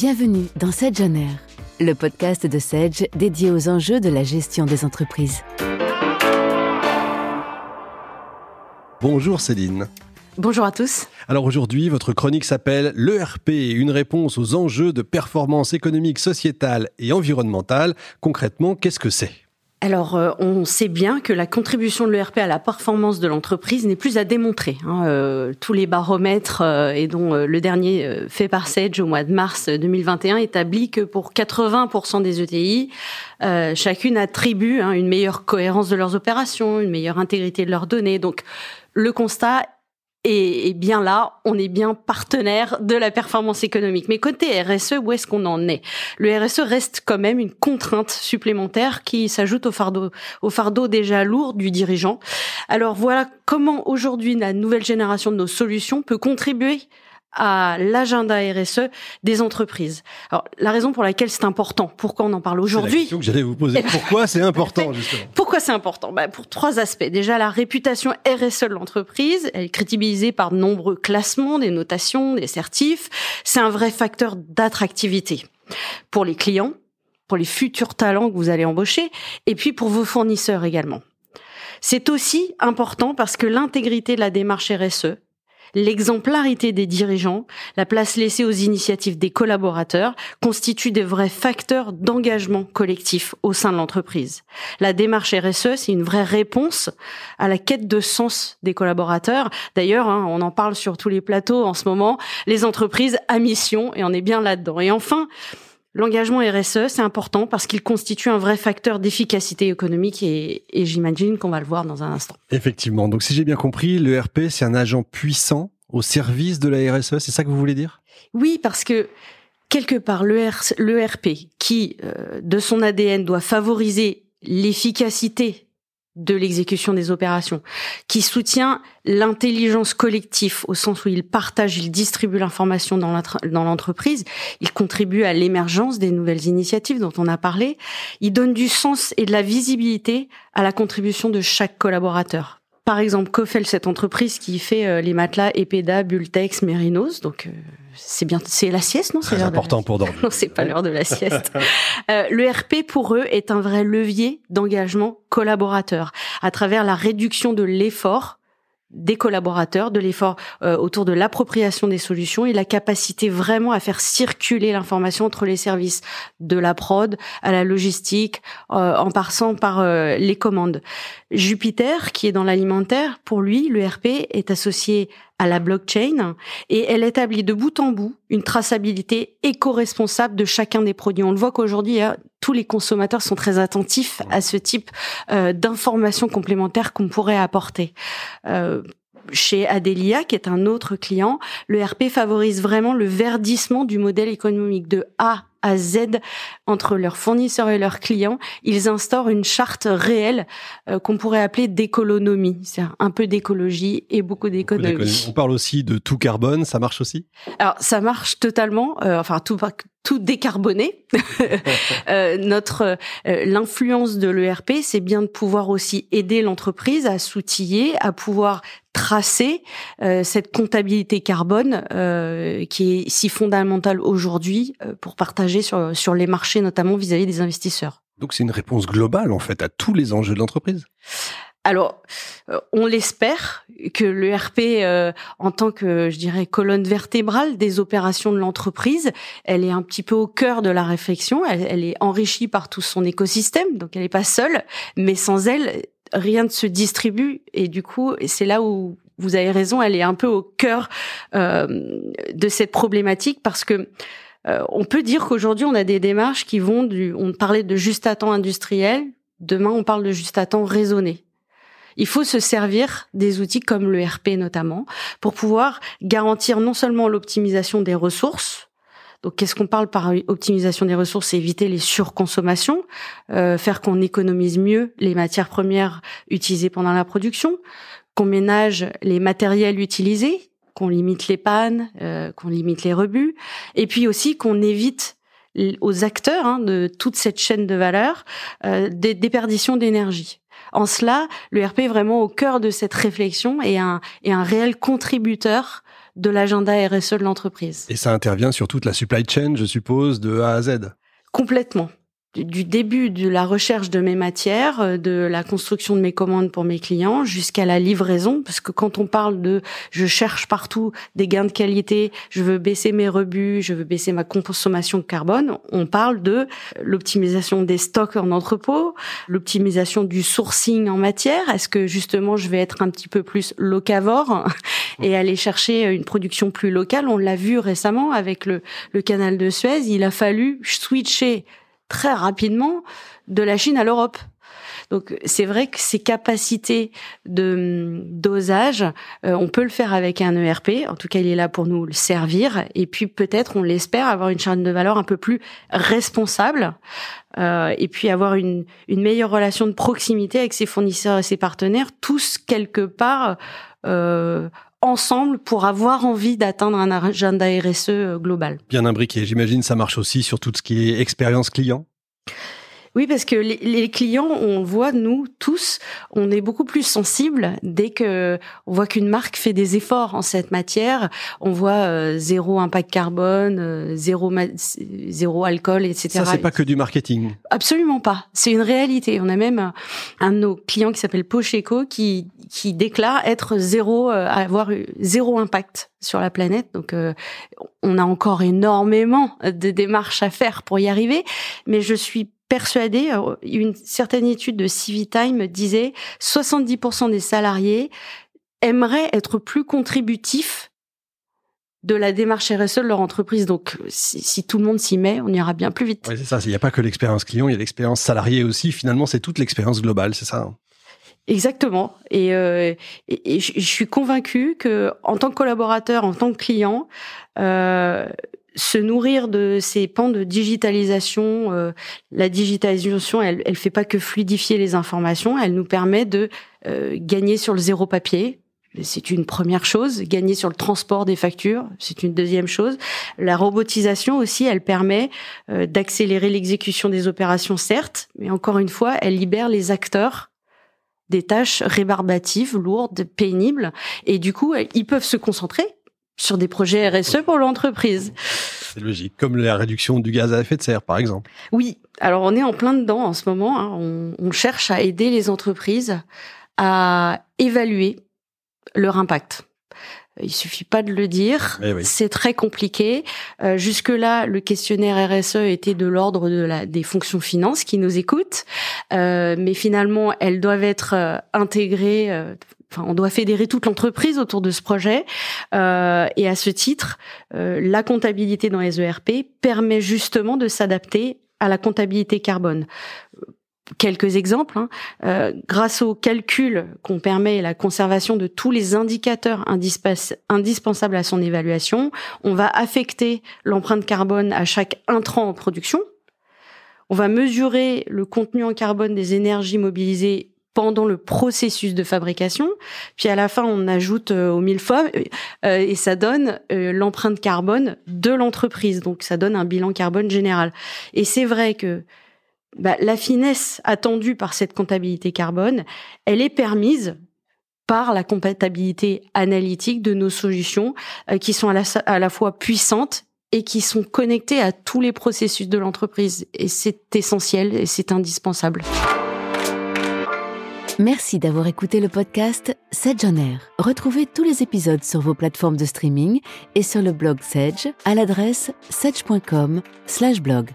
Bienvenue dans Sedge On Air, le podcast de Sedge dédié aux enjeux de la gestion des entreprises. Bonjour Céline. Bonjour à tous. Alors aujourd'hui, votre chronique s'appelle L'ERP, une réponse aux enjeux de performance économique, sociétale et environnementale. Concrètement, qu'est-ce que c'est? Alors, euh, on sait bien que la contribution de l'ERP à la performance de l'entreprise n'est plus à démontrer. Hein. Euh, tous les baromètres, euh, et dont le dernier fait par Sage au mois de mars 2021, établit que pour 80% des ETI, chacune attribue hein, une meilleure cohérence de leurs opérations, une meilleure intégrité de leurs données. Donc, le constat et, bien là, on est bien partenaire de la performance économique. Mais côté RSE, où est-ce qu'on en est? Le RSE reste quand même une contrainte supplémentaire qui s'ajoute au fardeau, au fardeau déjà lourd du dirigeant. Alors voilà comment aujourd'hui la nouvelle génération de nos solutions peut contribuer à l'agenda RSE des entreprises. Alors, la raison pour laquelle c'est important, pourquoi on en parle aujourd'hui C'est la question que j'allais vous poser. Pourquoi c'est important, justement? Pourquoi c'est important? Bah, Pour trois aspects. Déjà, la réputation RSE de l'entreprise, elle est crédibilisée par de nombreux classements, des notations, des certifs. C'est un vrai facteur d'attractivité pour les clients, pour les futurs talents que vous allez embaucher, et puis pour vos fournisseurs également. C'est aussi important parce que l'intégrité de la démarche RSE, L'exemplarité des dirigeants, la place laissée aux initiatives des collaborateurs constituent de vrais facteurs d'engagement collectif au sein de l'entreprise. La démarche RSE, c'est une vraie réponse à la quête de sens des collaborateurs. D'ailleurs, hein, on en parle sur tous les plateaux en ce moment, les entreprises à mission, et on est bien là-dedans. Et enfin, L'engagement RSE, c'est important parce qu'il constitue un vrai facteur d'efficacité économique et, j'imagine qu'on va le voir dans un instant. Effectivement. Donc si j'ai bien compris, le RP, c'est un agent puissant au service de la RSE, c'est ça que vous voulez dire? Oui, parce que quelque part, l'ERP, qui, euh, de son ADN, doit favoriser l'efficacité de l'exécution des opérations, qui soutient l'intelligence collective au sens où il partage, il distribue l'information dans l'entreprise, il contribue à l'émergence des nouvelles initiatives dont on a parlé, il donne du sens et de la visibilité à la contribution de chaque collaborateur. Par exemple, Kofel, cette entreprise qui fait euh, les matelas Epeda, Bultex, Merinos, donc euh, c'est bien, c'est la sieste, non? C'est important pour dormir. Non, c'est pas l'heure de la sieste. euh, le RP pour eux est un vrai levier d'engagement collaborateur à travers la réduction de l'effort des collaborateurs, de l'effort euh, autour de l'appropriation des solutions et la capacité vraiment à faire circuler l'information entre les services de la prod à la logistique, euh, en passant par euh, les commandes. Jupiter, qui est dans l'alimentaire, pour lui, le RP est associé à la blockchain et elle établit de bout en bout une traçabilité éco-responsable de chacun des produits. On le voit qu'aujourd'hui, hein, tous les consommateurs sont très attentifs à ce type euh, d'informations complémentaires qu'on pourrait apporter. Euh, chez Adelia, qui est un autre client, le RP favorise vraiment le verdissement du modèle économique de A à Z entre leurs fournisseurs et leurs clients, ils instaurent une charte réelle euh, qu'on pourrait appeler d'écolonomie, c'est un peu d'écologie et beaucoup d'économie. On parle aussi de tout carbone, ça marche aussi? Alors ça marche totalement, euh, enfin tout tout décarboné. euh, notre euh, l'influence de l'ERP, c'est bien de pouvoir aussi aider l'entreprise à s'outiller, à pouvoir tracer euh, cette comptabilité carbone euh, qui est si fondamentale aujourd'hui euh, pour partager sur, sur les marchés, notamment vis-à-vis des investisseurs. Donc c'est une réponse globale en fait à tous les enjeux de l'entreprise? Alors, on l'espère que l'ERP, en tant que, je dirais, colonne vertébrale des opérations de l'entreprise, elle est un petit peu au cœur de la réflexion. Elle, elle est enrichie par tout son écosystème, donc elle n'est pas seule. Mais sans elle, rien ne se distribue et du coup c'est là où vous avez raison, elle est un peu au cœur euh, de cette problématique parce que euh, on peut dire qu'aujourd'hui on a des démarches qui vont du, on parlait de juste à temps industriel, demain on parle de juste à temps raisonné. Il faut se servir des outils comme le RP notamment pour pouvoir garantir non seulement l'optimisation des ressources, donc, qu'est-ce qu'on parle par optimisation des ressources C'est éviter les surconsommations, euh, faire qu'on économise mieux les matières premières utilisées pendant la production, qu'on ménage les matériels utilisés, qu'on limite les pannes, euh, qu'on limite les rebuts, et puis aussi qu'on évite aux acteurs hein, de toute cette chaîne de valeur euh, des déperditions d'énergie. en cela, le RP est vraiment au cœur de cette réflexion et un, et un réel contributeur de l'agenda RSE de l'entreprise. Et ça intervient sur toute la supply chain, je suppose, de A à Z? Complètement du début de la recherche de mes matières, euh, de la construction de mes commandes pour mes clients, jusqu'à la livraison, parce que quand on parle de je cherche partout des gains de qualité, je veux baisser mes rebuts, je veux baisser ma consommation de carbone, on parle de l'optimisation des stocks en entrepôt, l'optimisation du sourcing en matière. Est-ce que justement je vais être un petit peu plus locavore et aller chercher une production plus locale? On l'a vu récemment avec le, le canal de Suez, il a fallu switcher très rapidement de la Chine à l'Europe. Donc c'est vrai que ces capacités de dosage, euh, on peut le faire avec un ERP. En tout cas, il est là pour nous le servir. Et puis peut-être, on l'espère, avoir une chaîne de valeur un peu plus responsable. Euh, et puis avoir une, une meilleure relation de proximité avec ses fournisseurs et ses partenaires, tous quelque part euh, ensemble pour avoir envie d'atteindre un agenda RSE euh, global. Bien imbriqué. J'imagine ça marche aussi sur tout ce qui est expérience client? Oui, parce que les, clients, on voit nous tous, on est beaucoup plus sensibles dès que on voit qu'une marque fait des efforts en cette matière. On voit euh, zéro impact carbone, euh, zéro zéro alcool, etc. Ça, c'est pas que du marketing. Absolument pas. C'est une réalité. On a même un de nos clients qui s'appelle Pocheco qui qui déclare être zéro, euh, avoir zéro impact sur la planète. Donc, on a encore énormément de démarches à faire pour y arriver, mais je suis persuadée, euh, une certaine étude de Civitime disait 70% des salariés aimeraient être plus contributifs de la démarche RSE de leur entreprise. Donc, si, tout le monde s'y met, on ira bien plus vite. Oui, c'est ça. Il n'y a pas que l'expérience client, il y a l'expérience salarié aussi. Finalement, c'est toute l'expérience globale, c'est ça. Hein. Exactement. Et, euh, je suis convaincue que, en tant que collaborateur, en tant que client, euh, se nourrir de ces pans de digitalisation. Euh, la digitalisation, elle, elle fait pas que fluidifier les informations, elle nous permet de euh, gagner sur le zéro papier. C'est une première chose. Gagner sur le transport des factures, c'est une deuxième chose. La robotisation aussi, elle permet euh, d'accélérer l'exécution des opérations, certes, mais encore une fois, elle libère les acteurs des tâches rébarbatives, lourdes, pénibles, et du coup, ils peuvent se concentrer sur des projets RSE pour l'entreprise. C'est logique, comme la réduction du gaz à effet de serre, par exemple. Oui, alors on est en plein dedans en ce moment. Hein. On, on, cherche à aider les entreprises à évaluer leur impact. Il suffit pas de le dire, eh c'est très compliqué. Euh, Jusque-là, le questionnaire RSE était de l'ordre de la, des fonctions finances qui nous écoutent, euh, mais finalement, elles doivent être euh, intégrées euh, on doit fédérer toute l'entreprise autour de ce projet. Euh, et à ce titre, euh, la comptabilité dans les ERP permet justement de s'adapter à la comptabilité carbone. Quelques exemples. Hein. Euh, grâce au calcul qu'on permet la conservation de tous les indicateurs indispensables à son évaluation, on va affecter l'empreinte carbone à chaque intrant en production. On va mesurer le contenu en carbone des énergies mobilisées pendant le processus de fabrication. Puis à la fin, on ajoute euh, au millefeuille euh, et ça donne euh, l'empreinte carbone de l'entreprise. Donc ça donne un bilan carbone général. Et c'est vrai que bah, la finesse attendue par cette comptabilité carbone, elle est permise par la compatibilité analytique de nos solutions qui sont à la fois puissantes et qui sont connectées à tous les processus de l'entreprise. Et c'est essentiel et c'est indispensable. Merci d'avoir écouté le podcast Sedge on Air. Retrouvez tous les épisodes sur vos plateformes de streaming et sur le blog Sedge à l'adresse sedge.com/blog.